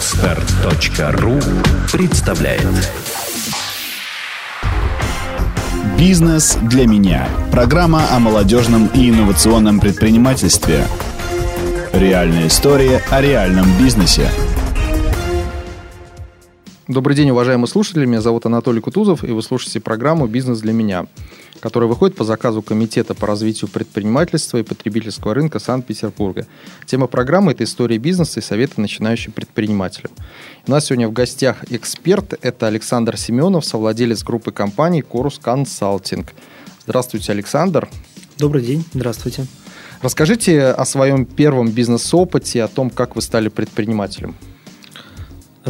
Отстар.ру представляет «Бизнес для меня» – программа о молодежном и инновационном предпринимательстве. Реальная история о реальном бизнесе. Добрый день, уважаемые слушатели. Меня зовут Анатолий Кутузов, и вы слушаете программу «Бизнес для меня» который выходит по заказу Комитета по развитию предпринимательства и потребительского рынка Санкт-Петербурга. Тема программы – это история бизнеса и советы начинающим предпринимателям. У нас сегодня в гостях эксперт – это Александр Семенов, совладелец группы компаний «Корус Консалтинг». Здравствуйте, Александр. Добрый день, здравствуйте. Расскажите о своем первом бизнес-опыте, о том, как вы стали предпринимателем.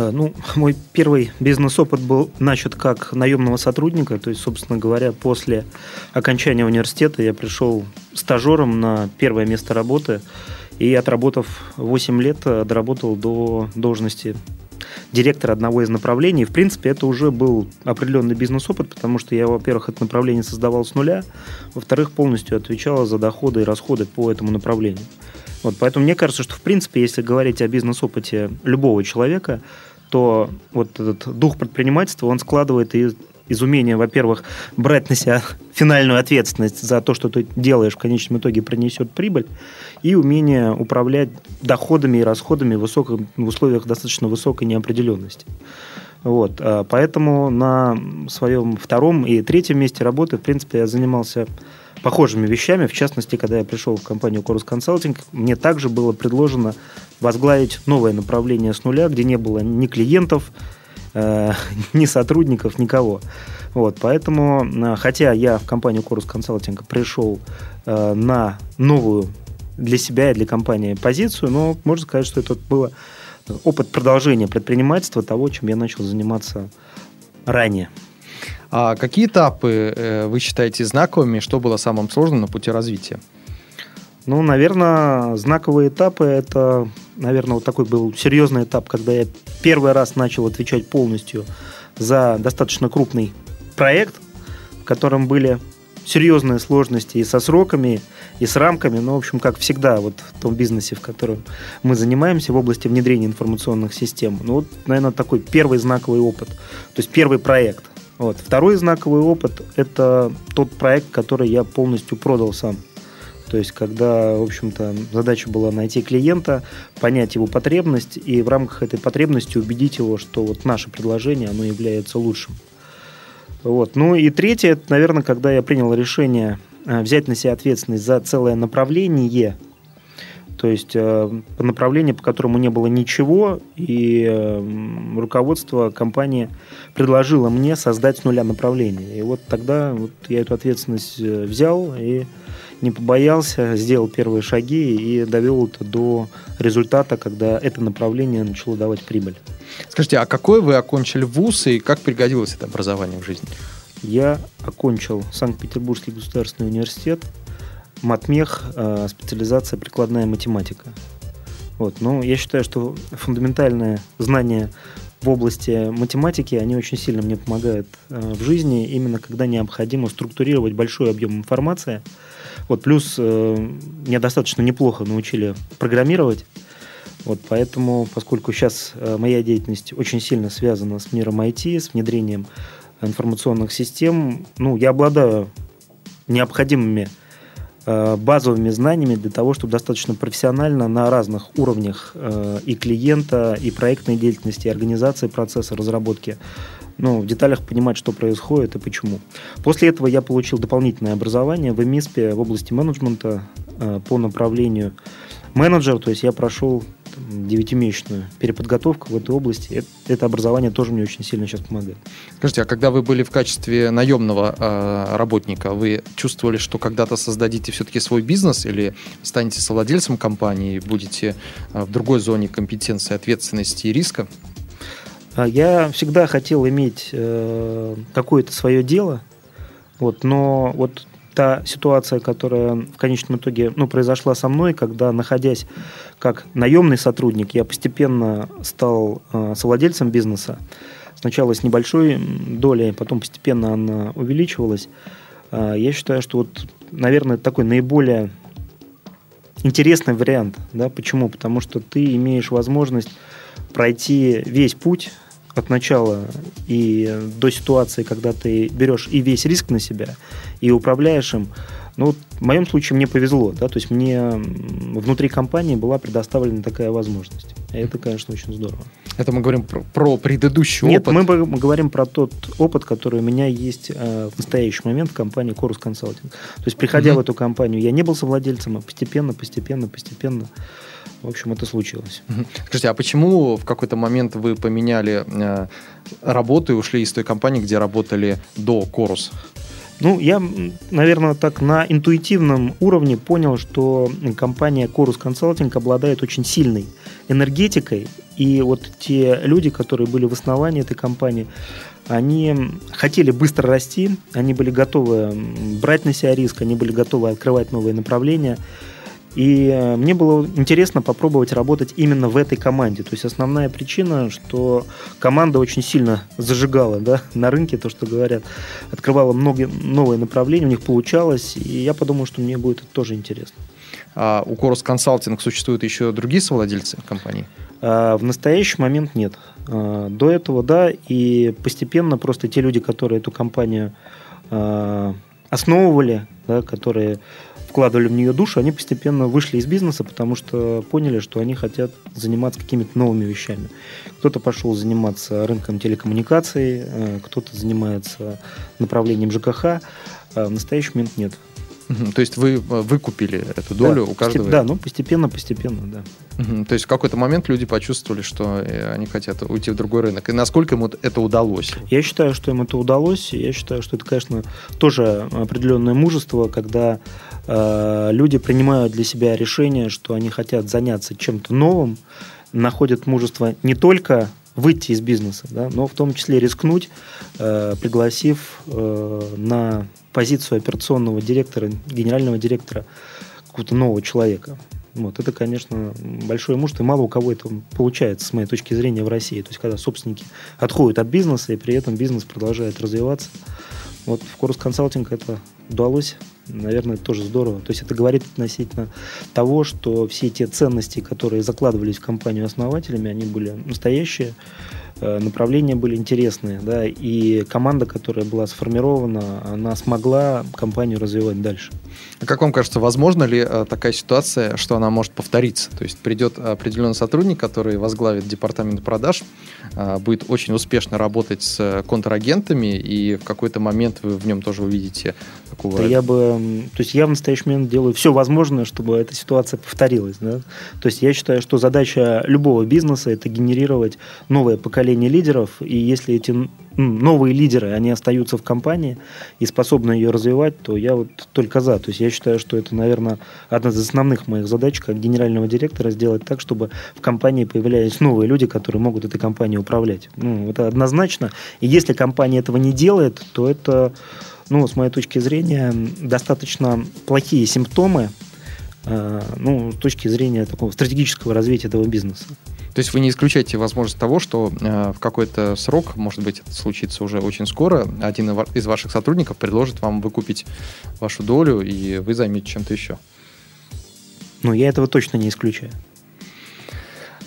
Э, ну, мой первый бизнес-опыт был начат как наемного сотрудника, то есть, собственно говоря, после окончания университета я пришел стажером на первое место работы и, отработав 8 лет, доработал до должности директора одного из направлений. В принципе, это уже был определенный бизнес-опыт, потому что я, во-первых, это направление создавал с нуля, во-вторых, полностью отвечал за доходы и расходы по этому направлению. Вот, поэтому мне кажется, что в принципе, если говорить о бизнес-опыте любого человека, то вот этот дух предпринимательства, он складывает из, из умения, во-первых, брать на себя финальную ответственность за то, что ты делаешь, в конечном итоге принесет прибыль, и умение управлять доходами и расходами в, высоком, в условиях достаточно высокой неопределенности. Вот, а поэтому на своем втором и третьем месте работы, в принципе, я занимался похожими вещами. В частности, когда я пришел в компанию Chorus Consulting, мне также было предложено возглавить новое направление с нуля, где не было ни клиентов, э, ни сотрудников, никого. Вот, поэтому, э, хотя я в компанию Chorus Consulting пришел э, на новую для себя и для компании позицию, но можно сказать, что это было опыт продолжения предпринимательства того, чем я начал заниматься ранее. А какие этапы э, вы считаете знаковыми? Что было самым сложным на пути развития? Ну, наверное, знаковые этапы – это, наверное, вот такой был серьезный этап, когда я первый раз начал отвечать полностью за достаточно крупный проект, в котором были серьезные сложности и со сроками, и с рамками, но, в общем, как всегда, вот в том бизнесе, в котором мы занимаемся в области внедрения информационных систем. Ну, вот, наверное, такой первый знаковый опыт, то есть первый проект. Вот. Второй знаковый опыт – это тот проект, который я полностью продал сам. То есть, когда, в общем-то, задача была найти клиента, понять его потребность и в рамках этой потребности убедить его, что вот наше предложение, оно является лучшим. Вот. Ну и третье, это, наверное, когда я принял решение э, взять на себя ответственность за целое направление – то есть э, по направлению, по которому не было ничего, и э, руководство компании предложило мне создать с нуля направление. И вот тогда вот я эту ответственность взял и не побоялся, сделал первые шаги и довел это до результата, когда это направление начало давать прибыль. Скажите, а какой вы окончили вуз и как пригодилось это образование в жизни? Я окончил Санкт-Петербургский государственный университет матмех, э, специализация прикладная математика. Вот. Но я считаю, что фундаментальные знания в области математики, они очень сильно мне помогают э, в жизни, именно когда необходимо структурировать большой объем информации. Вот, плюс э, меня достаточно неплохо научили программировать. Вот, поэтому, поскольку сейчас моя деятельность очень сильно связана с миром IT, с внедрением информационных систем, ну, я обладаю необходимыми Э, базовыми знаниями для того, чтобы достаточно профессионально на разных уровнях э, и клиента, и проектной деятельности, и организации процесса разработки ну, в деталях понимать, что происходит и почему. После этого я получил дополнительное образование в МИСПе в области менеджмента э, по направлению менеджер, то есть я прошел девятимесячную переподготовку в этой области. Это, это образование тоже мне очень сильно сейчас помогает. Скажите, а когда вы были в качестве наемного э, работника, вы чувствовали, что когда-то создадите все-таки свой бизнес или станете совладельцем компании будете э, в другой зоне компетенции, ответственности и риска? А, я всегда хотел иметь э, какое-то свое дело, вот, но вот та ситуация, которая в конечном итоге ну, произошла со мной, когда, находясь как наемный сотрудник, я постепенно стал э, совладельцем бизнеса. Сначала с небольшой долей, потом постепенно она увеличивалась. Э, я считаю, что вот, наверное, такой наиболее интересный вариант. Да? Почему? Потому что ты имеешь возможность пройти весь путь от начала и до ситуации, когда ты берешь и весь риск на себя, и управляешь им, ну, вот в моем случае мне повезло, да, то есть мне внутри компании была предоставлена такая возможность. И это, конечно, очень здорово. Это мы говорим про, про предыдущий Нет, опыт. мы, мы говорим про тот опыт, который у меня есть э, в настоящий момент в компании Chorus Consulting. То есть, приходя mm-hmm. в эту компанию, я не был совладельцем, а постепенно, постепенно, постепенно, в общем, это случилось. Скажите, а почему в какой-то момент вы поменяли э, работу и ушли из той компании, где работали до Chorus? Ну, я, наверное, так на интуитивном уровне понял, что компания Chorus Consulting обладает очень сильной энергетикой, и вот те люди, которые были в основании этой компании, они хотели быстро расти, они были готовы брать на себя риск, они были готовы открывать новые направления – и э, мне было интересно попробовать работать именно в этой команде. То есть основная причина, что команда очень сильно зажигала да, на рынке, то, что говорят, открывала много новые направления, у них получалось, и я подумал, что мне будет это тоже интересно. А у Корус Консалтинг существуют еще другие совладельцы компании? А, в настоящий момент нет. А, до этого да, и постепенно просто те люди, которые эту компанию а, основывали, да, которые вкладывали в нее душу, они постепенно вышли из бизнеса, потому что поняли, что они хотят заниматься какими-то новыми вещами. Кто-то пошел заниматься рынком телекоммуникаций, э, кто-то занимается направлением ЖКХ. А в настоящий момент нет. То есть вы э, выкупили эту долю да, у каждого? Да, ну постепенно, постепенно, да. То есть в какой-то момент люди почувствовали, что э, они хотят уйти в другой рынок. И насколько им это удалось? Я считаю, что им это удалось. Я считаю, что это, конечно, тоже определенное мужество, когда Э, люди принимают для себя решение, что они хотят заняться чем-то новым, находят мужество не только выйти из бизнеса, да, но в том числе рискнуть, э, пригласив э, на позицию операционного директора, генерального директора какого-то нового человека. Вот, это, конечно, большое мужество, и мало у кого это получается, с моей точки зрения, в России. То есть, когда собственники отходят от бизнеса, и при этом бизнес продолжает развиваться. Вот в Корус Консалтинг это удалось наверное, это тоже здорово. То есть это говорит относительно того, что все те ценности, которые закладывались в компанию основателями, они были настоящие, направления были интересные, да, и команда, которая была сформирована, она смогла компанию развивать дальше. А как вам кажется, возможно ли э, такая ситуация, что она может повториться? То есть придет определенный сотрудник, который возглавит департамент продаж, э, будет очень успешно работать с контрагентами, и в какой-то момент вы в нем тоже увидите такого... Да я бы... То есть я в настоящий момент делаю все возможное, чтобы эта ситуация повторилась. Да? То есть я считаю, что задача любого бизнеса – это генерировать новое поколение поколение лидеров, и если эти новые лидеры, они остаются в компании и способны ее развивать, то я вот только за. То есть я считаю, что это, наверное, одна из основных моих задач как генерального директора сделать так, чтобы в компании появлялись новые люди, которые могут этой компанией управлять. Ну, это однозначно. И если компания этого не делает, то это, ну, с моей точки зрения, достаточно плохие симптомы, э, ну, с точки зрения такого стратегического развития этого бизнеса. То есть вы не исключаете возможность того, что э, в какой-то срок, может быть, это случится уже очень скоро, один из ваших сотрудников предложит вам выкупить вашу долю, и вы займете чем-то еще. Ну, я этого точно не исключаю.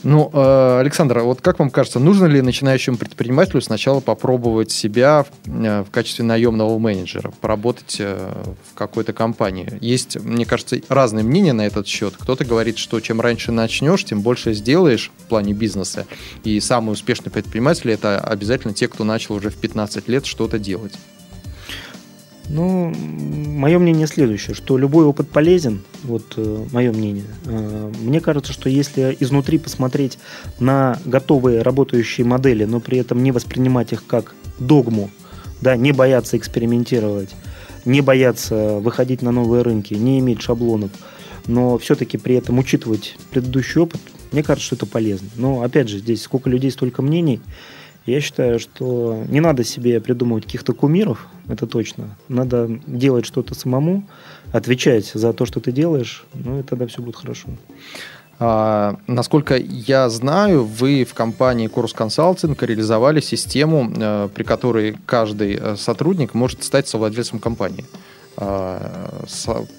Ну, э, Александр, а вот как вам кажется, нужно ли начинающему предпринимателю сначала попробовать себя в, э, качестве наемного менеджера, поработать э, в какой-то компании? Есть, мне кажется, разные мнения на этот счет. Кто-то говорит, что чем раньше начнешь, тем больше сделаешь в плане бизнеса. И самые успешные предприниматели – это обязательно те, кто начал уже в 15 лет что-то делать. Ну, мое мнение следующее, что любой опыт полезен, вот э, мое мнение. Э, мне кажется, что если изнутри посмотреть на готовые работающие модели, но при этом не воспринимать их как догму, да, не бояться экспериментировать, не бояться выходить на новые рынки, не иметь шаблонов, но все-таки при этом учитывать предыдущий опыт, мне кажется, что это полезно. Но опять же, здесь сколько людей, столько мнений. Я считаю, что не надо себе придумывать каких-то кумиров, это точно. Надо делать что-то самому, отвечать за то, что ты делаешь, ну и тогда все будет хорошо. А, насколько я знаю, вы в компании Курс Consulting реализовали систему, э, при которой каждый э, сотрудник может стать совладельцем компании. А,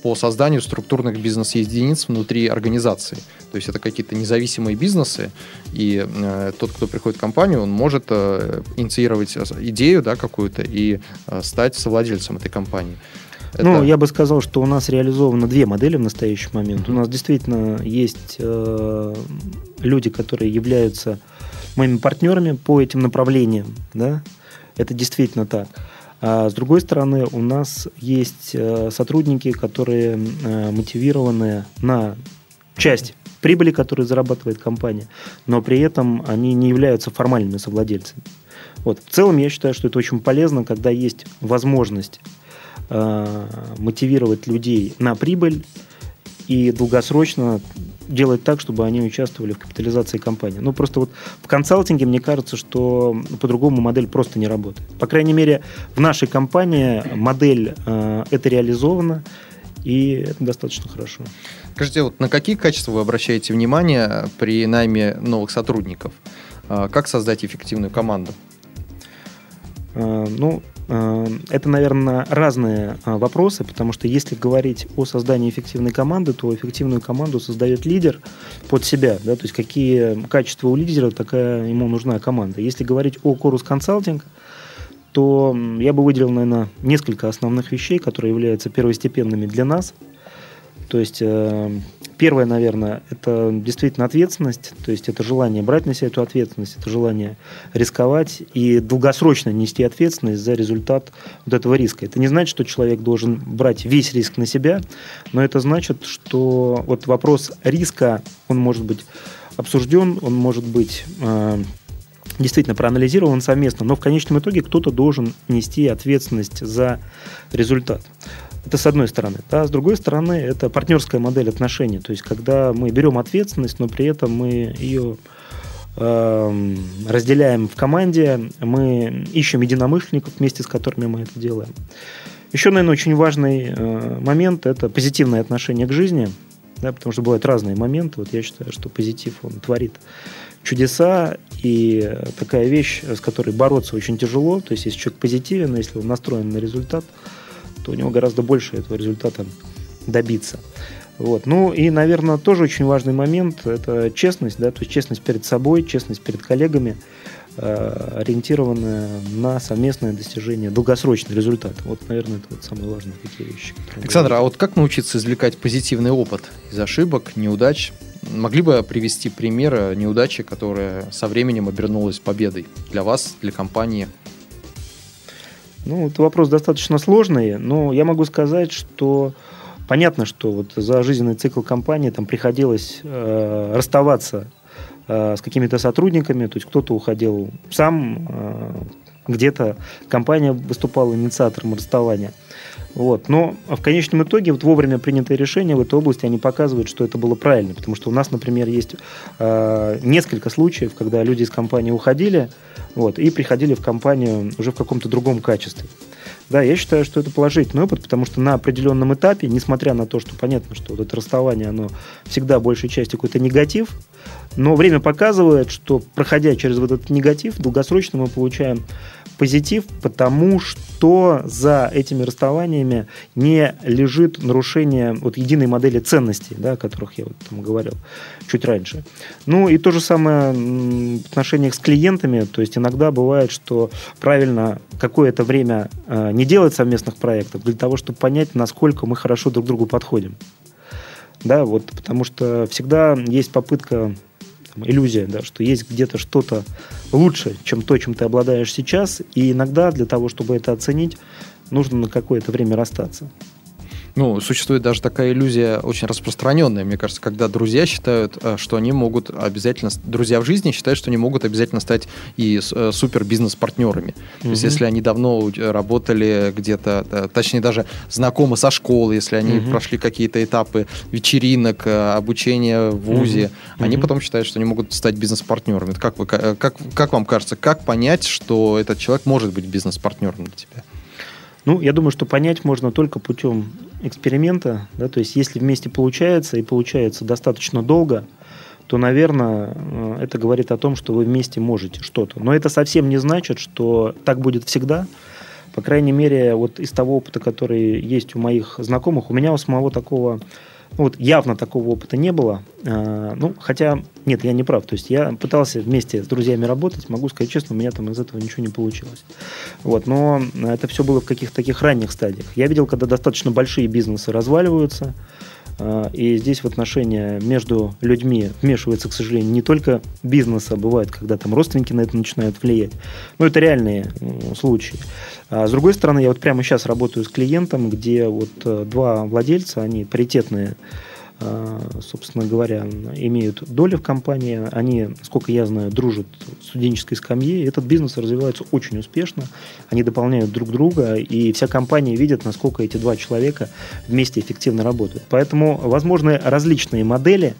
по созданию структурных бизнес-единиц внутри организации. То есть это какие-то независимые бизнесы, и э, тот, кто приходит в компанию, он может э, инициировать идею да, какую-то и э, стать совладельцем этой компании. Это... Ну, я бы сказал, что у нас реализовано две модели в настоящий момент. Mm-hmm. У нас действительно есть э, люди, которые являются моими партнерами по этим направлениям, да, это действительно так. А с другой стороны, у нас есть э, сотрудники, которые э, мотивированы на часть прибыли, которую зарабатывает компания, но при этом они не являются формальными совладельцами. Вот. В целом я считаю, что это очень полезно, когда есть возможность э, мотивировать людей на прибыль и долгосрочно делать так, чтобы они участвовали в капитализации компании. Ну, просто вот в консалтинге, мне кажется, что по-другому модель просто не работает. По крайней мере, в нашей компании модель э, это реализована, и это достаточно хорошо. Скажите, вот на какие качества вы обращаете внимание при найме новых сотрудников? Э, как создать эффективную команду? Э, ну, это, наверное, разные э, вопросы, потому что если говорить о создании эффективной команды, то эффективную команду создает лидер под себя. Да, то есть какие качества у лидера, такая ему нужна команда. Если говорить о Корус консалтинг, то я бы выделил, наверное, несколько основных вещей, которые являются первостепенными для нас. То есть э, Первое, наверное, это действительно ответственность, то есть это желание брать на себя эту ответственность, это желание рисковать и долгосрочно нести ответственность за результат вот этого риска. Это не значит, что человек должен брать весь риск на себя, но это значит, что вот вопрос риска, он может быть обсужден, он может быть э, действительно проанализирован совместно, но в конечном итоге кто-то должен нести ответственность за результат. Это с одной стороны. Да, с другой стороны, это партнерская модель отношений. То есть, когда мы берем ответственность, но при этом мы ее э, разделяем в команде, мы ищем единомышленников, вместе с которыми мы это делаем. Еще, наверное, очень важный э, момент – это позитивное отношение к жизни, да, потому что бывают разные моменты. Вот я считаю, что позитив, он творит чудеса, и такая вещь, с которой бороться очень тяжело. То есть, если человек позитивен, если он настроен на результат – то у него гораздо больше этого результата добиться. Вот. Ну и, наверное, тоже очень важный момент – это честность, да, то есть честность перед собой, честность перед коллегами, э, ориентированная на совместное достижение долгосрочного результата. Вот, наверное, это вот самые важные такие вещи. Александр, а вот как научиться извлекать позитивный опыт из ошибок, неудач? Могли бы привести пример неудачи, которая со временем обернулась победой для вас, для компании – ну, это вопрос достаточно сложный, но я могу сказать, что понятно, что вот за жизненный цикл компании там приходилось э, расставаться э, с какими-то сотрудниками, то есть кто-то уходил сам, э, где-то компания выступала инициатором расставания. Вот. Но в конечном итоге вот вовремя принятые решения в этой области, они показывают, что это было правильно. Потому что у нас, например, есть э, несколько случаев, когда люди из компании уходили вот, и приходили в компанию уже в каком-то другом качестве. Да, я считаю, что это положительный опыт, потому что на определенном этапе, несмотря на то, что понятно, что вот это расставание, оно всегда большей частью какой-то негатив, но время показывает, что проходя через вот этот негатив, долгосрочно мы получаем позитив, потому что за этими расставаниями не лежит нарушение вот единой модели ценностей, да, о которых я вот там говорил чуть раньше. Ну и то же самое в отношениях с клиентами, то есть иногда бывает, что правильно какое-то время э, не делать совместных проектов для того, чтобы понять, насколько мы хорошо друг другу подходим. Да, вот, потому что всегда есть попытка там, иллюзия, да, что есть где-то что-то лучше, чем то, чем ты обладаешь сейчас, и иногда для того, чтобы это оценить, нужно на какое-то время расстаться. Ну, существует даже такая иллюзия очень распространенная, мне кажется, когда друзья считают, э, что они могут обязательно, друзья в жизни считают, что они могут обязательно стать и э, супер бизнес-партнерами. Mm-hmm. То есть, если они давно работали где-то, точнее, даже знакомы со школы, если они mm-hmm. прошли какие-то этапы вечеринок, э, обучения в ВУЗе, mm-hmm. они потом считают, что они могут стать бизнес-партнерами. Как, вы, как, как вам кажется, как понять, что этот человек может быть бизнес-партнером для тебя? Ну, я думаю, что понять можно только путем эксперимента, да, то есть если вместе получается и получается достаточно долго, то, наверное, э, это говорит о том, что вы вместе можете что-то. Но это совсем не значит, что так будет всегда, По крайней мере, вот из того опыта, который есть у моих знакомых, у меня у самого такого вот явно такого опыта не было. А, ну, хотя, нет, я не прав. То есть я пытался вместе с друзьями работать, могу сказать честно, у меня там из этого ничего не получилось. Вот, но это все было в каких-то таких ранних стадиях. Я видел, когда достаточно большие бизнесы разваливаются, и здесь в отношения между людьми вмешивается, к сожалению, не только бизнес, а бывает, когда там родственники на это начинают влиять. Но это реальные случаи. А с другой стороны, я вот прямо сейчас работаю с клиентом, где вот э, два владельца, они паритетные а, собственно говоря, имеют доли в компании. Они, сколько я знаю, дружат в студенческой скамье. Этот бизнес развивается очень успешно. Они дополняют друг друга, и вся компания видит, насколько эти два человека вместе эффективно работают. Поэтому возможны различные модели,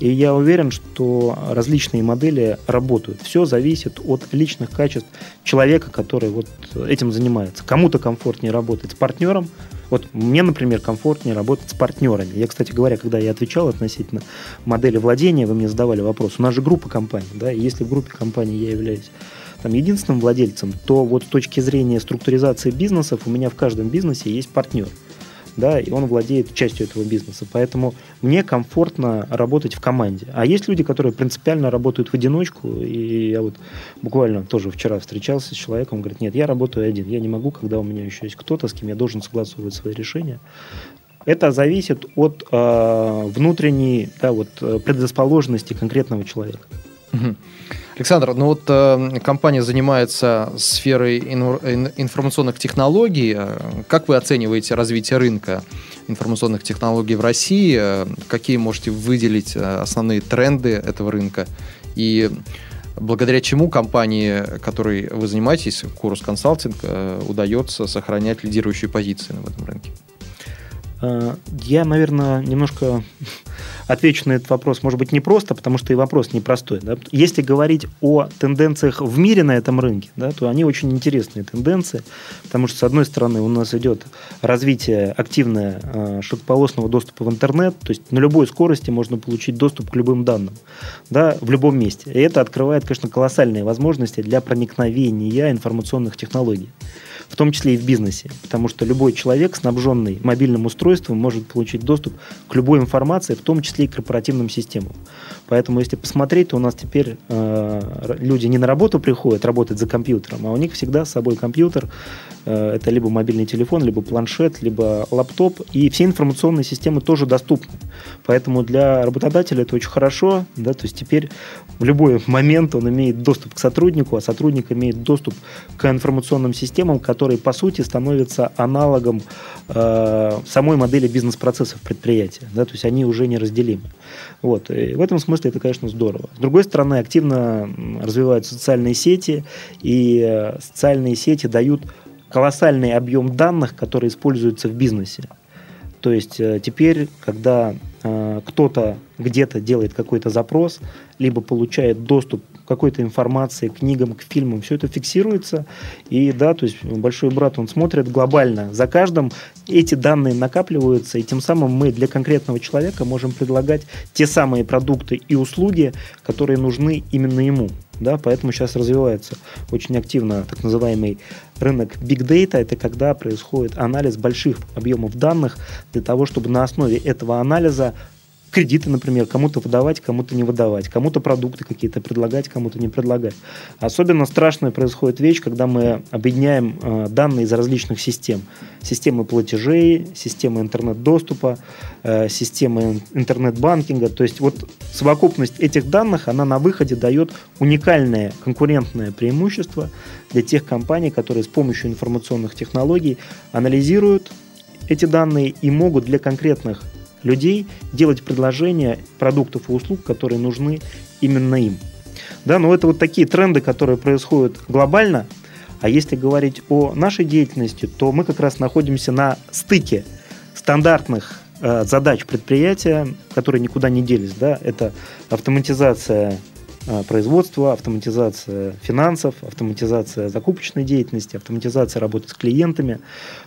и я уверен, что различные модели работают. Все зависит от личных качеств человека, который вот этим занимается. Кому-то комфортнее работать с партнером, вот мне, например, комфортнее работать с партнерами. Я, кстати говоря, когда я отвечал относительно модели владения, вы мне задавали вопрос. У нас же группа компаний, да, и если в группе компаний я являюсь там, единственным владельцем, то вот с точки зрения структуризации бизнесов у меня в каждом бизнесе есть партнер да, и он владеет частью этого бизнеса. Поэтому мне комфортно работать в команде. А есть люди, которые принципиально работают в одиночку, и я вот буквально тоже вчера встречался с человеком, говорит, нет, я работаю один, я не могу, когда у меня еще есть кто-то, с кем я должен согласовывать свои решения. Это зависит от э, внутренней да, вот, предрасположенности конкретного человека. Александр, ну вот э, компания занимается сферой ин, информационных технологий. Э, как вы оцениваете развитие рынка информационных технологий в России? Э, какие можете выделить э, основные тренды этого рынка? И благодаря чему компании, которой вы занимаетесь, Курс Консалтинг, удается сохранять лидирующие позиции в этом рынке? Я, наверное, немножко отвечу на этот вопрос, может быть, не просто, потому что и вопрос непростой. Да? Если говорить о тенденциях в мире на этом рынке, да, то они очень интересные тенденции, потому что, с одной стороны, у нас идет развитие активное э, широкополосного доступа в интернет, то есть на любой скорости можно получить доступ к любым данным да, в любом месте. И это открывает, конечно, колоссальные возможности для проникновения информационных технологий в том числе и в бизнесе, потому что любой человек, снабженный мобильным устройством, может получить доступ к любой информации, в том числе и к корпоративным системам. Поэтому, если посмотреть, то у нас теперь э, люди не на работу приходят работать за компьютером, а у них всегда с собой компьютер. Э, это либо мобильный телефон, либо планшет, либо лаптоп. И все информационные системы тоже доступны. Поэтому для работодателя это очень хорошо. Да, то есть теперь в любой момент он имеет доступ к сотруднику, а сотрудник имеет доступ к информационным системам, которые, по сути, становятся аналогом э, самой модели бизнес-процессов предприятия. Да, то есть они уже неразделимы. Вот. И в этом смысле это, конечно, здорово. С другой стороны, активно развиваются социальные сети, и э, социальные сети дают колоссальный объем данных, которые используются в бизнесе. То есть э, теперь, когда э, кто-то где-то делает какой-то запрос, либо получает доступ какой-то информации, к книгам, к фильмам, все это фиксируется. И да, то есть большой брат, он смотрит глобально. За каждым эти данные накапливаются, и тем самым мы для конкретного человека можем предлагать те самые продукты и услуги, которые нужны именно ему. Да, поэтому сейчас развивается очень активно так называемый рынок Big Data. Это когда происходит анализ больших объемов данных для того, чтобы на основе этого анализа кредиты, например, кому-то выдавать, кому-то не выдавать, кому-то продукты какие-то предлагать, кому-то не предлагать. Особенно страшная происходит вещь, когда мы объединяем э, данные из различных систем. Системы платежей, системы интернет-доступа, э, системы интернет-банкинга. То есть вот совокупность этих данных, она на выходе дает уникальное конкурентное преимущество для тех компаний, которые с помощью информационных технологий анализируют эти данные и могут для конкретных людей делать предложения продуктов и услуг, которые нужны именно им. Да, но это вот такие тренды, которые происходят глобально. А если говорить о нашей деятельности, то мы как раз находимся на стыке стандартных э, задач предприятия, которые никуда не делись. Да? Это автоматизация производства, автоматизация финансов, автоматизация закупочной деятельности, автоматизация работы с клиентами.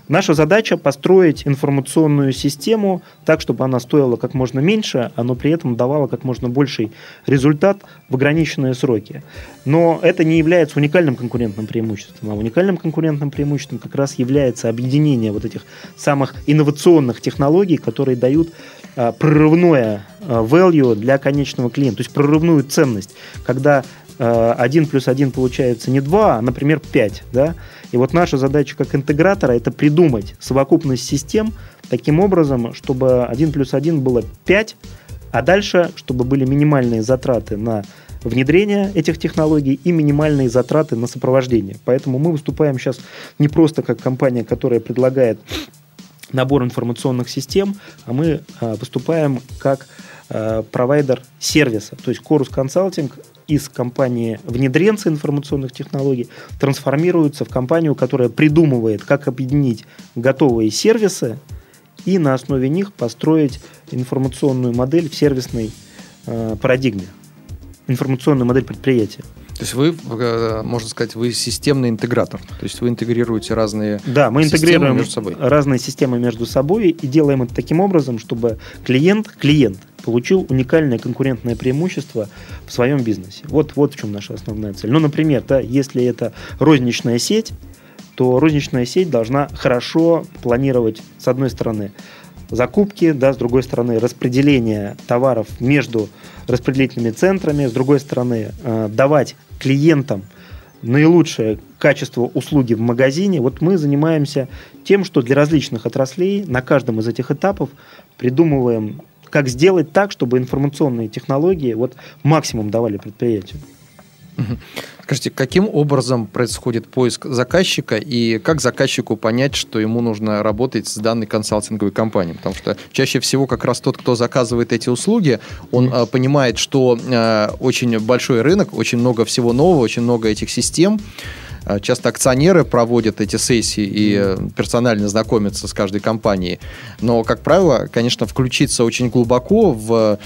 Наша задача построить информационную систему так, чтобы она стоила как можно меньше, но при этом давала как можно больший результат в ограниченные сроки. Но это не является уникальным конкурентным преимуществом, а уникальным конкурентным преимуществом как раз является объединение вот этих самых инновационных технологий, которые дают а, прорывное а, value для конечного клиента, то есть прорывную ценность, когда 1 а, плюс 1 получается не 2, а, например, 5. Да? И вот наша задача как интегратора – это придумать совокупность систем таким образом, чтобы 1 плюс 1 было 5, а дальше, чтобы были минимальные затраты на внедрение этих технологий и минимальные затраты на сопровождение. Поэтому мы выступаем сейчас не просто как компания, которая предлагает набор информационных систем, а мы а, выступаем как а, провайдер сервиса. То есть Chorus Consulting из компании внедренца информационных технологий трансформируется в компанию, которая придумывает, как объединить готовые сервисы и на основе них построить информационную модель в сервисной э, парадигме, информационную модель предприятия. То есть вы, э, можно сказать, вы системный интегратор. То есть вы интегрируете разные Да, мы интегрируем между собой. разные системы между собой и делаем это таким образом, чтобы клиент, клиент получил уникальное конкурентное преимущество в своем бизнесе. Вот, вот в чем наша основная цель. Ну, например, да, если это розничная сеть, то розничная сеть должна хорошо планировать, с одной стороны, закупки, да, с другой стороны, распределение товаров между распределительными центрами, с другой стороны, э, давать клиентам наилучшее качество услуги в магазине. Вот мы занимаемся тем, что для различных отраслей на каждом из этих этапов придумываем, как сделать так, чтобы информационные технологии вот максимум давали предприятию. Скажите, каким образом происходит поиск заказчика и как заказчику понять, что ему нужно работать с данной консалтинговой компанией? Потому что чаще всего как раз тот, кто заказывает эти услуги, он mm-hmm. понимает, что э, очень большой рынок, очень много всего нового, очень много этих систем, а, Часто акционеры проводят эти сессии и э, персонально знакомятся с каждой компанией. Но, как правило, конечно, включиться очень глубоко в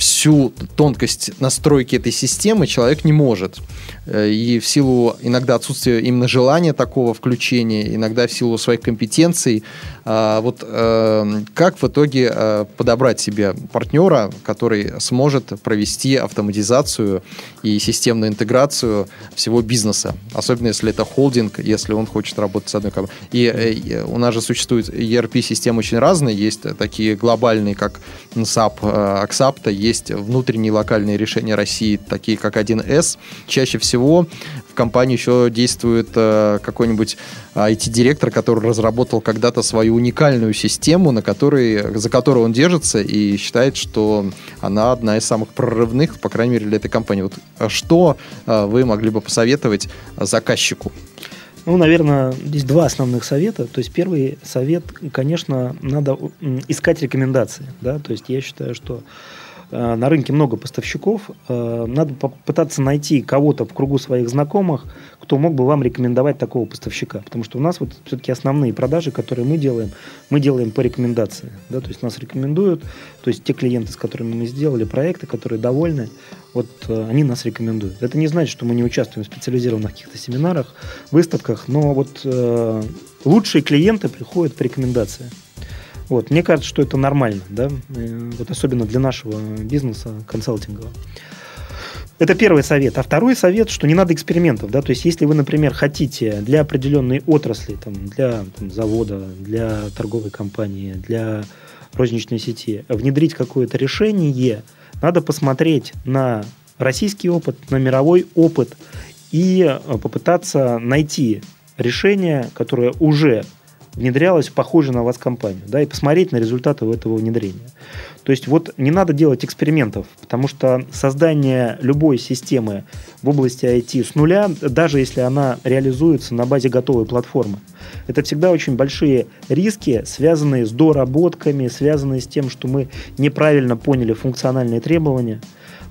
всю тонкость настройки этой системы человек не может. Э, и в силу иногда отсутствия именно желания такого включения, иногда в силу своих компетенций, а, вот э, как в итоге э, подобрать себе партнера, который сможет провести автоматизацию и системную интеграцию всего бизнеса, особенно если это холдинг, если он хочет работать с одной компанией. И у нас же существуют ERP-системы очень разные, есть такие глобальные, как SAP, Axapta, есть внутренние локальные решения России, такие как 1С. Чаще всего в компании еще действует э, какой-нибудь IT-директор, который разработал когда-то свою уникальную систему, на которой, за которую он держится и считает, что она одна из самых прорывных, по крайней мере, для этой компании. Вот а что э, вы могли бы посоветовать заказчику? Ну, наверное, здесь два основных совета. То есть первый совет, конечно, надо искать рекомендации. Да? То есть я считаю, что Э, на рынке много поставщиков. Э, надо попытаться найти кого-то в кругу своих знакомых, кто мог бы вам рекомендовать такого поставщика. Потому что у нас вот все-таки основные продажи, которые мы делаем, мы делаем по рекомендации. Да? То есть нас рекомендуют, то есть те клиенты, с которыми мы сделали проекты, которые довольны, вот э, они нас рекомендуют. Это не значит, что мы не участвуем в специализированных каких-то семинарах, выставках, но вот э, лучшие клиенты приходят по рекомендации. Вот, мне кажется, что это нормально, да, э, вот особенно для нашего бизнеса консалтингового. Это первый совет. А второй совет, что не надо экспериментов. Да? То есть, если вы, например, хотите для определенной отрасли, там, для там, завода, для торговой компании, для розничной сети внедрить какое-то решение, надо посмотреть на российский опыт, на мировой опыт и э, попытаться найти решение, которое уже внедрялась похоже на вас компанию, да, и посмотреть на результаты этого внедрения. То есть вот не надо делать экспериментов, потому что создание любой системы в области IT с нуля, даже если она реализуется на базе готовой платформы, это всегда очень большие риски, связанные с доработками, связанные с тем, что мы неправильно поняли функциональные требования.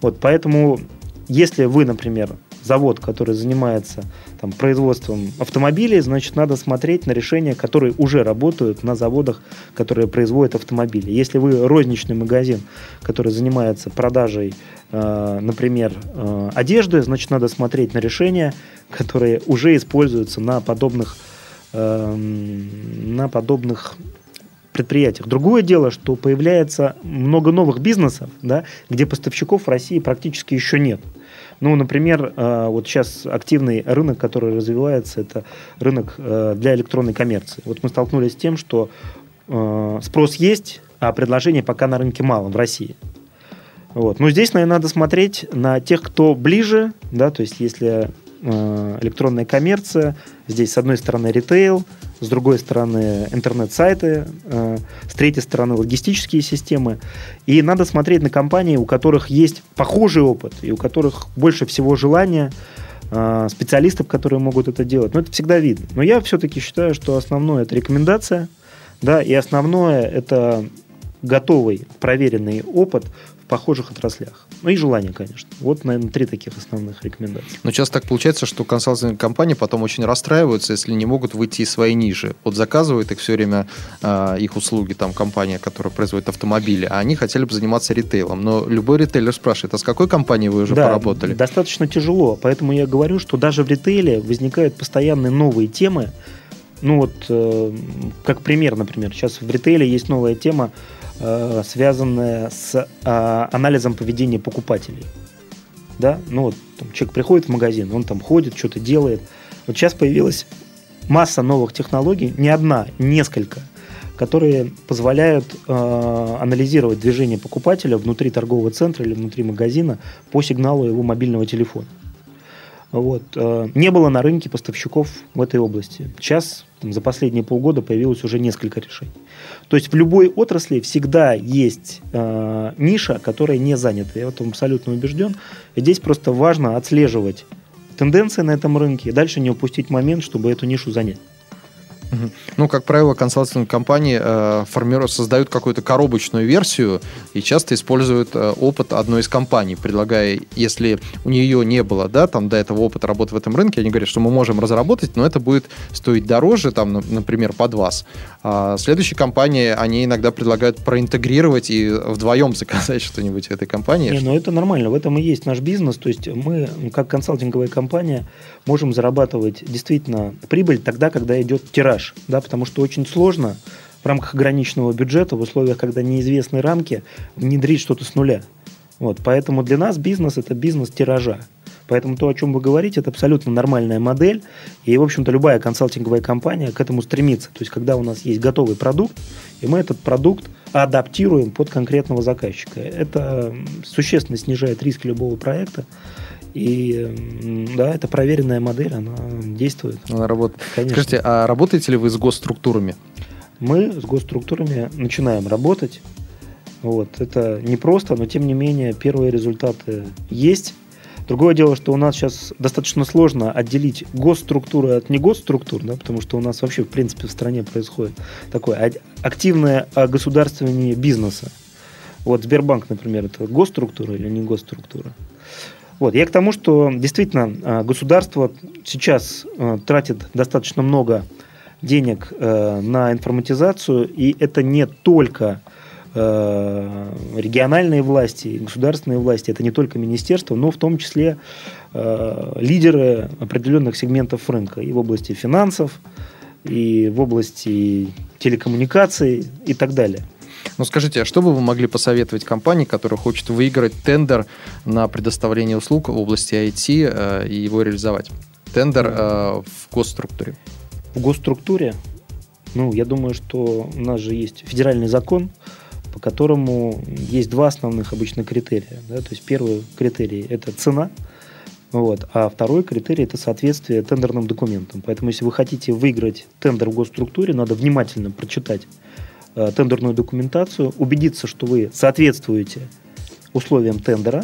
Вот, поэтому, если вы, например, завод, который занимается там, производством автомобилей, значит, надо смотреть на решения, которые уже работают на заводах, которые производят автомобили. Если вы розничный магазин, который занимается продажей, э, например, э, одежды, значит, надо смотреть на решения, которые уже используются на подобных, э, на подобных предприятиях. Другое дело, что появляется много новых бизнесов, да, где поставщиков в России практически еще нет. Ну, например, э, вот сейчас активный рынок, который развивается, это рынок э, для электронной коммерции. Вот мы столкнулись с тем, что э, спрос есть, а предложений пока на рынке мало в России. Вот. Но здесь, наверное, надо смотреть на тех, кто ближе, да, то есть если электронная коммерция, здесь с одной стороны ритейл, с другой стороны интернет-сайты, э, с третьей стороны логистические системы. И надо смотреть на компании, у которых есть похожий опыт и у которых больше всего желания э, специалистов, которые могут это делать. Но это всегда видно. Но я все-таки считаю, что основное это рекомендация, да, и основное это готовый, проверенный опыт похожих отраслях. Ну и желание, конечно. Вот, наверное, три таких основных рекомендации. Но часто так получается, что консалтинговые компании потом очень расстраиваются, если не могут выйти из своей ниши. Вот заказывают их все время, э, их услуги, там, компания, которая производит автомобили, а они хотели бы заниматься ритейлом. Но любой ритейлер спрашивает, а с какой компанией вы уже да, поработали? достаточно тяжело. Поэтому я говорю, что даже в ритейле возникают постоянные новые темы. Ну вот, э, как пример, например, сейчас в ритейле есть новая тема связанная с э, анализом поведения покупателей. Да? Ну вот там, человек приходит в магазин, он там ходит, что-то делает. Вот сейчас появилась масса новых технологий, не одна, несколько, которые позволяют э, анализировать движение покупателя внутри торгового центра или внутри магазина по сигналу его мобильного телефона. Вот. Э, не было на рынке поставщиков в этой области. Сейчас там, за последние полгода появилось уже несколько решений. То есть в любой отрасли всегда есть э, ниша, которая не занята. Я в этом абсолютно убежден. И здесь просто важно отслеживать тенденции на этом рынке и дальше не упустить момент, чтобы эту нишу занять. Ну, как правило, консалтинговые компании э, формируют, создают какую-то коробочную версию и часто используют э, опыт одной из компаний, предлагая, если у нее не было, да, там до этого опыта работы в этом рынке, они говорят, что мы можем разработать, но это будет стоить дороже, там, например, под вас. А следующие компании, они иногда предлагают проинтегрировать и вдвоем заказать что-нибудь этой компании. Не, ну это нормально, в этом и есть наш бизнес, то есть мы, как консалтинговая компания, можем зарабатывать действительно прибыль тогда, когда идет тираж продаж, да, потому что очень сложно в рамках ограниченного бюджета, в условиях, когда неизвестны рамки, внедрить что-то с нуля. Вот, поэтому для нас бизнес – это бизнес тиража. Поэтому то, о чем вы говорите, это абсолютно нормальная модель. И, в общем-то, любая консалтинговая компания к этому стремится. То есть, когда у нас есть готовый продукт, и мы этот продукт адаптируем под конкретного заказчика. Это существенно снижает риски любого проекта. И да, это проверенная модель, она действует. Она работает. Конечно. Скажите, а работаете ли вы с госструктурами? Мы с госструктурами начинаем работать. Вот. Это непросто, но тем не менее первые результаты есть. Другое дело, что у нас сейчас достаточно сложно отделить госструктуры от негосструктур, да, потому что у нас вообще, в принципе, в стране происходит такое активное государствование бизнеса. Вот Сбербанк, например, это госструктура или не госструктура? Вот. Я к тому, что действительно а, государство сейчас а, тратит достаточно много денег э, на информатизацию, и это не только э, региональные власти, государственные власти, это не только министерство, но в том числе э, лидеры определенных сегментов рынка и в области финансов, и в области телекоммуникаций и так далее. Ну скажите, а что бы вы могли посоветовать компании, которая хочет выиграть тендер на предоставление услуг в области IT э, и его реализовать? Тендер э, в госструктуре. В госструктуре? Ну, я думаю, что у нас же есть федеральный закон, по которому есть два основных обычно критерия. Да? То есть первый критерий – это цена, вот. А второй критерий – это соответствие тендерным документам. Поэтому, если вы хотите выиграть тендер в госструктуре, надо внимательно прочитать тендерную документацию, убедиться, что вы соответствуете условиям тендера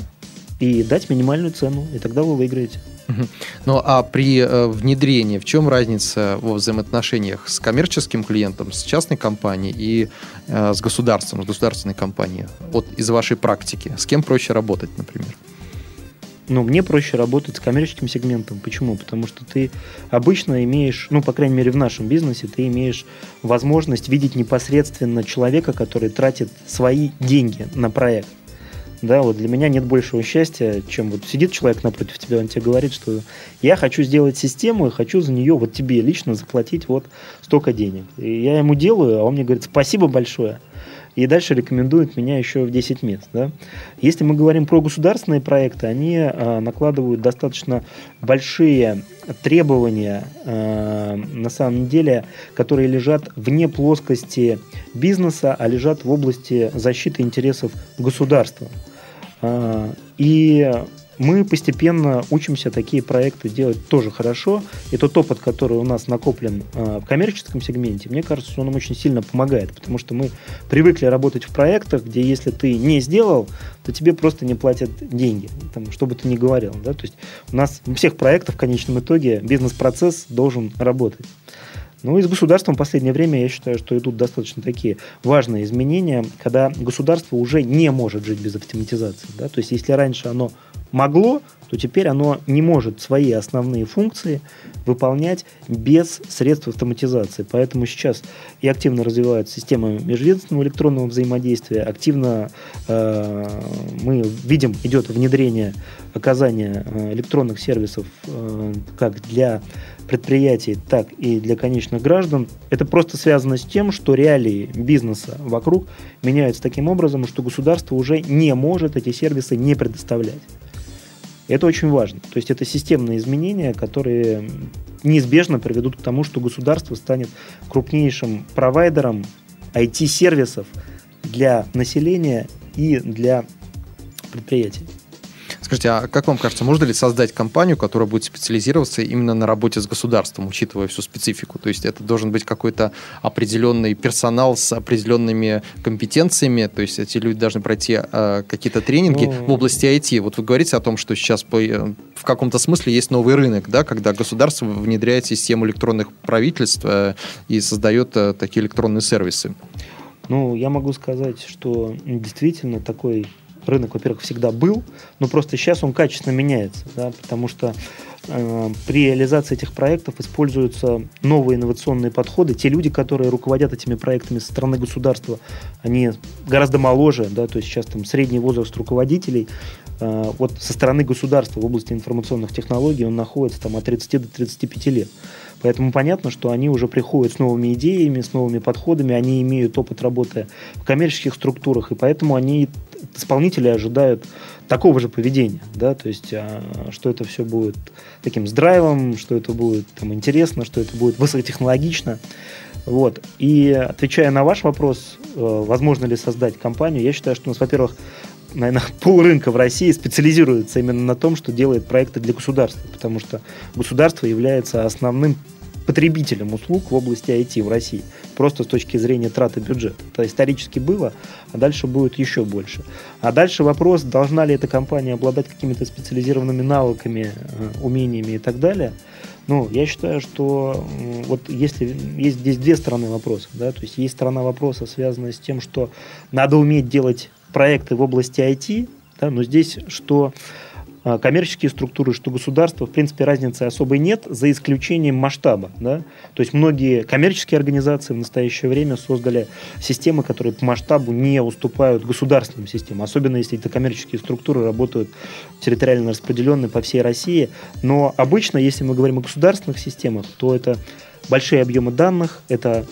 и дать минимальную цену, и тогда вы выиграете. Ну а при э, внедрении в чем разница во взаимоотношениях с коммерческим клиентом, с частной компанией и э, с государством, с государственной компанией? Вот из вашей практики. С кем проще работать, например? Ну, мне проще работать с коммерческим сегментом. Почему? Потому что ты обычно имеешь, ну, по крайней мере, в нашем бизнесе, ты имеешь возможность видеть непосредственно человека, который тратит свои деньги на проект. Да, вот для меня нет большего счастья, чем вот сидит человек напротив тебя, он тебе говорит, что я хочу сделать систему и хочу за нее вот тебе лично заплатить вот столько денег. И я ему делаю, а он мне говорит, спасибо большое и дальше рекомендуют меня еще в 10 мест. Да? Если мы говорим про государственные проекты, они э, накладывают достаточно большие требования, э, на самом деле, которые лежат вне плоскости бизнеса, а лежат в области защиты интересов государства. Э, и мы постепенно учимся такие проекты делать тоже хорошо. И тот опыт, который у нас накоплен э, в коммерческом сегменте, мне кажется, он нам очень сильно помогает, потому что мы привыкли работать в проектах, где если ты не сделал, то тебе просто не платят деньги, там, что бы ты ни говорил. Да? То есть у нас у всех проектов в конечном итоге бизнес-процесс должен работать. Ну и с государством в последнее время я считаю, что идут достаточно такие важные изменения, когда государство уже не может жить без автоматизации. Да? То есть если раньше оно могло, то теперь оно не может свои основные функции выполнять без средств автоматизации. Поэтому сейчас и активно развиваются системы межведомственного электронного взаимодействия, активно э, мы видим, идет внедрение оказания э, электронных сервисов э, как для предприятий, так и для конечных граждан. Это просто связано с тем, что реалии бизнеса вокруг меняются таким образом, что государство уже не может эти сервисы не предоставлять. Это очень важно. То есть это системные изменения, которые неизбежно приведут к тому, что государство станет крупнейшим провайдером IT-сервисов для населения и для предприятий. Скажите, а как вам кажется, можно ли создать компанию, которая будет специализироваться именно на работе с государством, учитывая всю специфику? То есть это должен быть какой-то определенный персонал с определенными компетенциями, то есть эти люди должны пройти э, какие-то тренинги ну... в области IT. Вот вы говорите о том, что сейчас по, э, в каком-то смысле есть новый рынок, да, когда государство внедряет систему электронных правительств э, и создает э, такие электронные сервисы. Ну, я могу сказать, что действительно такой рынок, во-первых, всегда был, но просто сейчас он качественно меняется, да, потому что э, при реализации этих проектов используются новые инновационные подходы. Те люди, которые руководят этими проектами со стороны государства, они гораздо моложе, да, то есть сейчас там средний возраст руководителей вот со стороны государства в области информационных технологий он находится там от 30 до 35 лет. Поэтому понятно, что они уже приходят с новыми идеями, с новыми подходами, они имеют опыт работы в коммерческих структурах, и поэтому они исполнители ожидают такого же поведения, да, то есть, а, что это все будет таким с драйвом, что это будет там интересно, что это будет высокотехнологично, вот. И отвечая на ваш вопрос, э, возможно ли создать компанию, я считаю, что у нас, во-первых, наверное, пол рынка в России специализируется именно на том, что делает проекты для государства, потому что государство является основным потребителем услуг в области IT в России, просто с точки зрения траты бюджета. Это исторически было, а дальше будет еще больше. А дальше вопрос, должна ли эта компания обладать какими-то специализированными навыками, э, умениями и так далее. Ну, я считаю, что вот если есть здесь две стороны вопроса, да, то есть есть сторона вопроса, связанная с тем, что надо уметь делать проекты в области IT, да, но здесь что а, коммерческие структуры, что государство, в принципе, разницы особой нет, за исключением масштаба. Да? То есть многие коммерческие организации в настоящее время создали системы, которые по масштабу не уступают государственным системам, особенно если это коммерческие структуры работают территориально распределенные по всей России. Но обычно, если мы говорим о государственных системах, то это большие объемы данных, это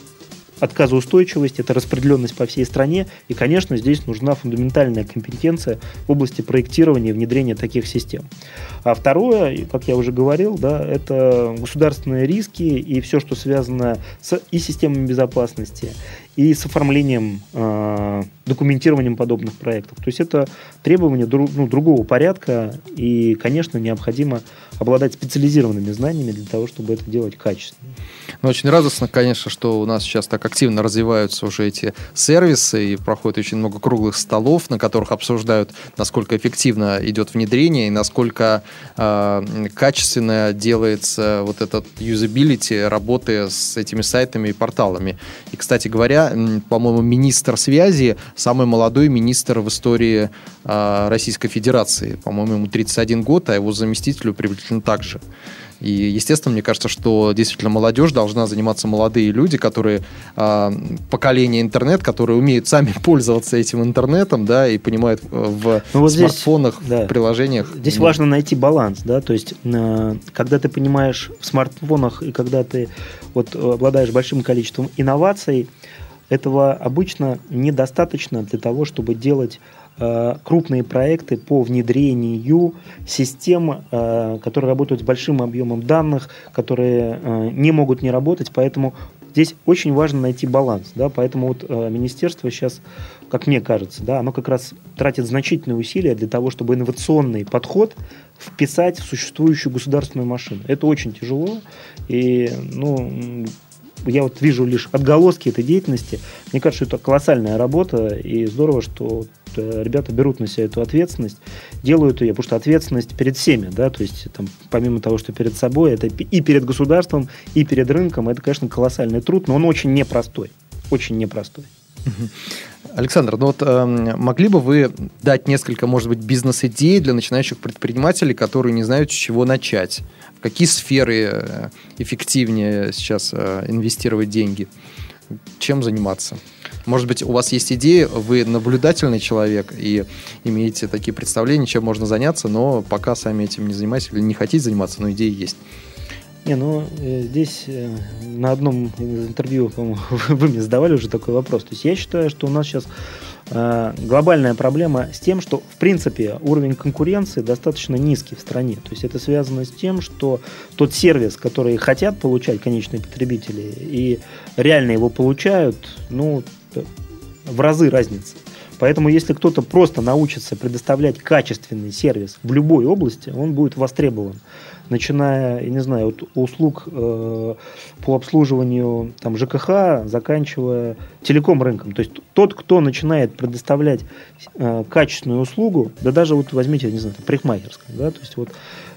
отказоустойчивость, это распределенность по всей стране, и, конечно, здесь нужна фундаментальная компетенция в области проектирования и внедрения таких систем. А второе, как я уже говорил, да, это государственные риски и все, что связано с и системами безопасности, и с оформлением, э, документированием подобных проектов. То есть это требования друг, ну, другого порядка, и, конечно, необходимо обладать специализированными знаниями для того, чтобы это делать качественно. Ну, очень радостно, конечно, что у нас сейчас так активно развиваются уже эти сервисы, и проходит очень много круглых столов, на которых обсуждают, насколько эффективно идет внедрение, и насколько э, качественно делается вот этот юзабилити работы с этими сайтами и порталами. И, кстати говоря, по-моему, министр связи, самый молодой министр в истории э, Российской Федерации. По-моему, ему 31 год, а его заместителю приблизительно так же. И, естественно, мне кажется, что действительно молодежь должна заниматься молодые люди, которые э, поколение интернет, которые умеют сами пользоваться этим интернетом, да, и понимают э, в ну, вот смартфонах, здесь, да. в приложениях. Здесь ну, важно найти баланс, да, то есть э, когда ты понимаешь в смартфонах и когда ты вот обладаешь большим количеством инноваций, этого обычно недостаточно для того, чтобы делать крупные проекты по внедрению систем, э, которые работают с большим объемом данных, которые э, не могут не работать, поэтому здесь очень важно найти баланс, да, поэтому вот министерство сейчас, как мне кажется, да, оно как раз тратит значительные усилия для того, чтобы инновационный подход вписать в существующую государственную машину. Это очень тяжело, и, ну, я вот вижу лишь отголоски этой деятельности. Мне кажется, это колоссальная работа, и здорово, что э, ребята берут на себя эту ответственность, делают ее, потому что ответственность перед всеми, да, то есть там, помимо того, что перед собой, это и перед государством, и перед рынком, это, конечно, колоссальный труд, но он очень непростой, очень непростой. Александр, ну вот э, могли бы вы дать несколько, может быть, бизнес-идей для начинающих предпринимателей, которые не знают, с чего начать? В какие сферы э, эффективнее сейчас э, инвестировать деньги? Чем заниматься? Может быть, у вас есть идеи, вы наблюдательный человек и имеете такие представления, чем можно заняться, но пока сами этим не занимаетесь или не хотите заниматься, но идеи есть. Не, ну э, здесь э, на одном из интервью, по-моему, вы мне задавали уже такой вопрос. То есть я считаю, что у нас сейчас э, глобальная проблема с тем, что в принципе уровень конкуренции достаточно низкий в стране. То есть это связано с тем, что тот сервис, который хотят получать конечные потребители и реально его получают, ну, в разы разница. Поэтому если кто-то просто научится предоставлять качественный сервис в любой области, он будет востребован начиная, я не знаю, от услуг э, по обслуживанию там, ЖКХ, заканчивая телеком рынком. То есть тот, кто начинает предоставлять э, качественную услугу, да даже вот возьмите, не знаю, парикмахерскую, да, то есть вот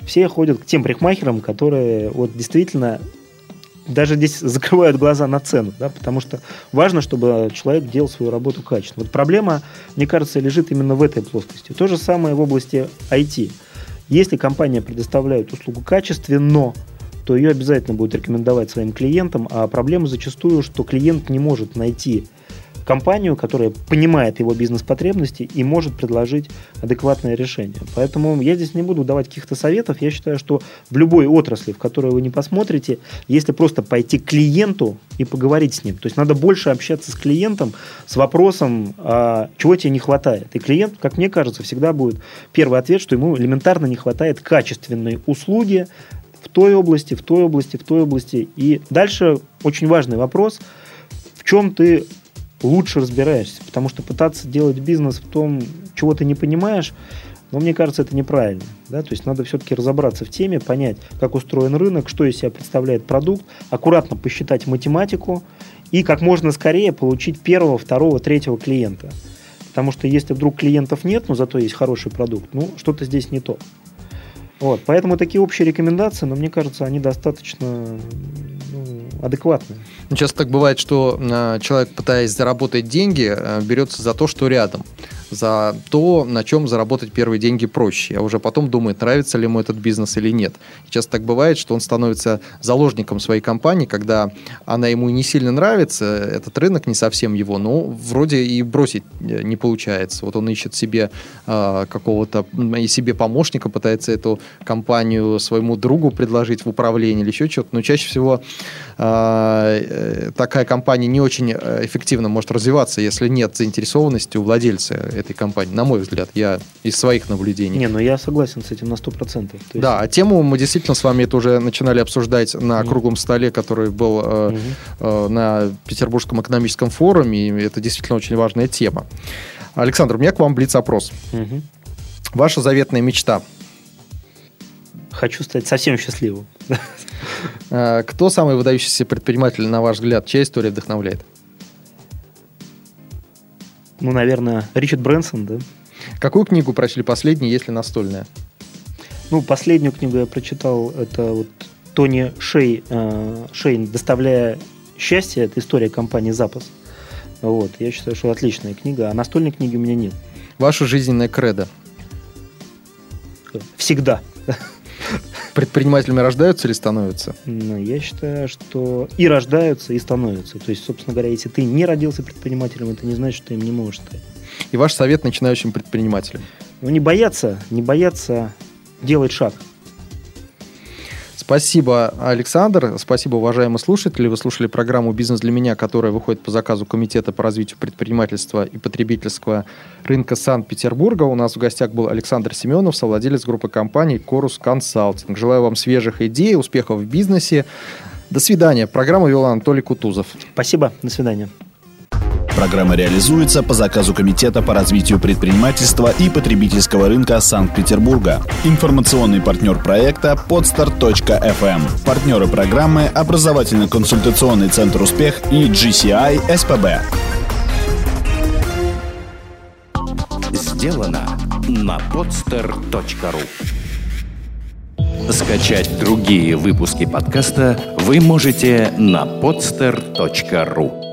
все ходят к тем парикмахерам, которые вот действительно даже здесь закрывают глаза на цену, да, потому что важно, чтобы человек делал свою работу качественно. Вот проблема, мне кажется, лежит именно в этой плоскости. То же самое в области IT. Если компания предоставляет услугу качественно, то ее обязательно будут рекомендовать своим клиентам, а проблема зачастую, что клиент не может найти компанию, которая понимает его бизнес-потребности и может предложить адекватное решение. Поэтому я здесь не буду давать каких-то советов. Я считаю, что в любой отрасли, в которой вы не посмотрите, если просто пойти к клиенту и поговорить с ним, то есть надо больше общаться с клиентом с вопросом, а, чего тебе не хватает. И клиент, как мне кажется, всегда будет первый ответ, что ему элементарно не хватает качественной услуги в той области, в той области, в той области. И дальше очень важный вопрос, в чем ты лучше разбираешься, потому что пытаться делать бизнес в том, чего ты не понимаешь, но мне кажется, это неправильно. Да? То есть надо все-таки разобраться в теме, понять, как устроен рынок, что из себя представляет продукт, аккуратно посчитать математику и как можно скорее получить первого, второго, третьего клиента. Потому что если вдруг клиентов нет, но зато есть хороший продукт, ну, что-то здесь не то. Вот, поэтому такие общие рекомендации, но мне кажется, они достаточно адекватные. Часто так бывает, что э, человек, пытаясь заработать деньги, э, берется за то, что рядом за то, на чем заработать первые деньги проще, а уже потом думает, нравится ли ему этот бизнес или нет. Часто так бывает, что он становится заложником своей компании, когда она ему не сильно нравится, этот рынок не совсем его, но вроде и бросить э, не получается. Вот он ищет себе э, какого-то и себе помощника, пытается эту компанию своему другу предложить в управление или еще что-то, но чаще всего а, э, такая компания не очень э, эффективно может развиваться, если нет заинтересованности у владельца этой компании, на мой взгляд, я из своих наблюдений. Не, ну я согласен с этим на 100%. есть... Да, а тему мы действительно с вами это уже начинали обсуждать на mm. круглом столе, который был э, mm-hmm. на Петербургском экономическом форуме, и это действительно очень важная тема. Александр, у меня к вам блиц-опрос. Mm-hmm. Ваша заветная мечта? Хочу стать совсем счастливым. Э, кто самый выдающийся предприниматель, на ваш взгляд? Чья история вдохновляет? Ну, наверное, Ричард Брэнсон, да. Какую книгу прочли последней, если настольная? Ну, последнюю книгу я прочитал, это вот Тони Шей, э, Шейн, «Доставляя счастье», это история компании «Запас». Вот, я считаю, что отличная книга, а настольной книги у меня нет. Ваша жизненная кредо. Всегда. Предпринимателями рождаются или становятся? Ну, я считаю, что и рождаются, и становятся. То есть, собственно говоря, если ты не родился предпринимателем, это не значит, что ты им не можешь стать. И ваш совет начинающим предпринимателям? Ну, не бояться, не бояться делать шаг. Спасибо, Александр. Спасибо, уважаемые слушатели. Вы слушали программу «Бизнес для меня», которая выходит по заказу Комитета по развитию предпринимательства и потребительского рынка Санкт-Петербурга. У нас в гостях был Александр Семенов, совладелец группы компаний «Корус Консалтинг». Желаю вам свежих идей, успехов в бизнесе. До свидания. Программу вел Анатолий Кутузов. Спасибо. До свидания. Программа реализуется по заказу Комитета по развитию предпринимательства и потребительского рынка Санкт-Петербурга. Информационный партнер проекта podstart.fm. Партнеры программы образовательно-консультационный центр «Успех» и GCI СПБ. Сделано на podster.ru Скачать другие выпуски подкаста вы можете на podster.ru